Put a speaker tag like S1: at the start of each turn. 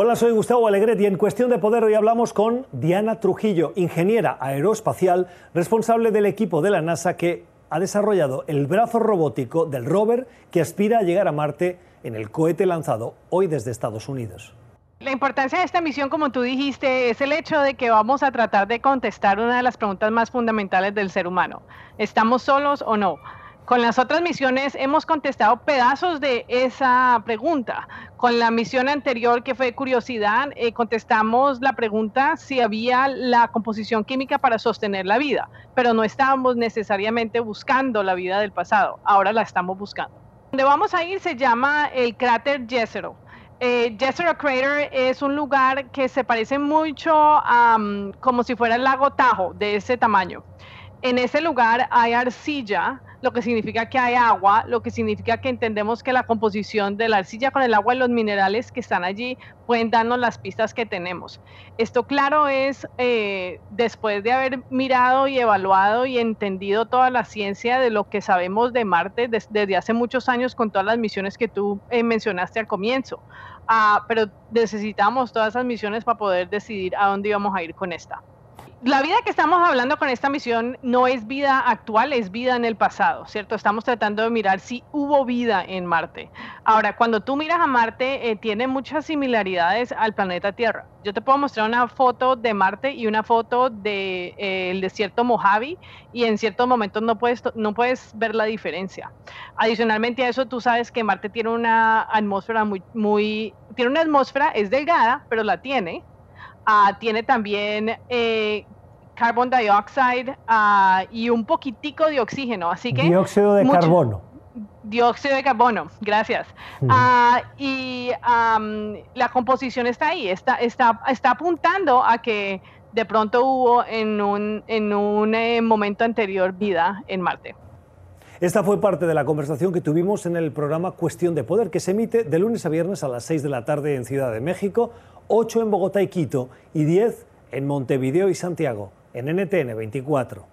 S1: Hola, soy Gustavo Alegret y en Cuestión de Poder hoy hablamos con Diana Trujillo, ingeniera aeroespacial, responsable del equipo de la NASA que ha desarrollado el brazo robótico del rover que aspira a llegar a Marte en el cohete lanzado hoy desde Estados Unidos.
S2: La importancia de esta misión, como tú dijiste, es el hecho de que vamos a tratar de contestar una de las preguntas más fundamentales del ser humano. ¿Estamos solos o no? Con las otras misiones hemos contestado pedazos de esa pregunta. Con la misión anterior, que fue curiosidad, eh, contestamos la pregunta si había la composición química para sostener la vida, pero no estábamos necesariamente buscando la vida del pasado. Ahora la estamos buscando. Donde vamos a ir se llama el cráter Jezero. Eh, Jezero Crater es un lugar que se parece mucho a como si fuera el lago Tahoe, de ese tamaño. En ese lugar hay arcilla lo que significa que hay agua, lo que significa que entendemos que la composición de la arcilla con el agua y los minerales que están allí pueden darnos las pistas que tenemos. Esto claro es eh, después de haber mirado y evaluado y entendido toda la ciencia de lo que sabemos de Marte desde hace muchos años con todas las misiones que tú eh, mencionaste al comienzo. Ah, pero necesitamos todas esas misiones para poder decidir a dónde íbamos a ir con esta la vida que estamos hablando con esta misión no es vida actual, es vida en el pasado, ¿cierto? Estamos tratando de mirar si hubo vida en Marte. Ahora, cuando tú miras a Marte, eh, tiene muchas similaridades al planeta Tierra. Yo te puedo mostrar una foto de Marte y una foto del de, eh, desierto Mojave y en ciertos momentos no puedes, no puedes ver la diferencia. Adicionalmente a eso, tú sabes que Marte tiene una atmósfera muy, muy, tiene una atmósfera, es delgada, pero la tiene, Ah, tiene también eh, carbon dioxide ah, y un poquitico de oxígeno. Así que
S1: dióxido de carbono.
S2: Dióxido de carbono, gracias. Ah, y la composición está ahí, está, está, está apuntando a que de pronto hubo en un, en un eh, momento anterior vida en Marte.
S1: Esta fue parte de la conversación que tuvimos en el programa Cuestión de Poder, que se emite de lunes a viernes a las 6 de la tarde en Ciudad de México, 8 en Bogotá y Quito y 10 en Montevideo y Santiago, en NTN 24.